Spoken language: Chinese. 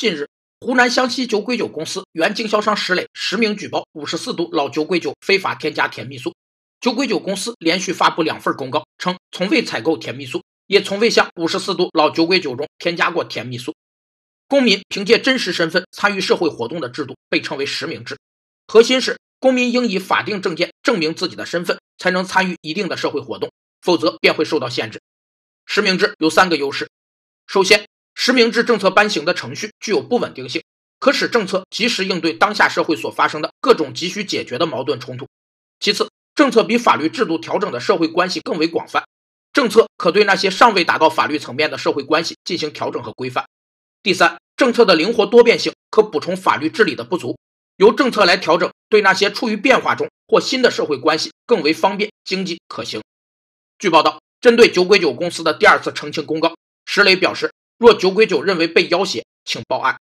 近日，湖南湘西酒鬼酒公司原经销商石磊实名举报五十四度老酒鬼酒非法添加甜蜜素。酒鬼酒公司连续发布两份公告，称从未采购甜蜜素，也从未向五十四度老酒鬼酒中添加过甜蜜素。公民凭借真实身份参与社会活动的制度被称为实名制，核心是公民应以法定证件证明自己的身份，才能参与一定的社会活动，否则便会受到限制。实名制有三个优势，首先。实名制政策颁行的程序具有不稳定性，可使政策及时应对当下社会所发生的各种急需解决的矛盾冲突。其次，政策比法律制度调整的社会关系更为广泛，政策可对那些尚未达到法律层面的社会关系进行调整和规范。第三，政策的灵活多变性可补充法律治理的不足，由政策来调整，对那些处于变化中或新的社会关系更为方便、经济可行。据报道，针对酒鬼酒公司的第二次澄清公告，石磊表示。若酒鬼酒认为被要挟，请报案。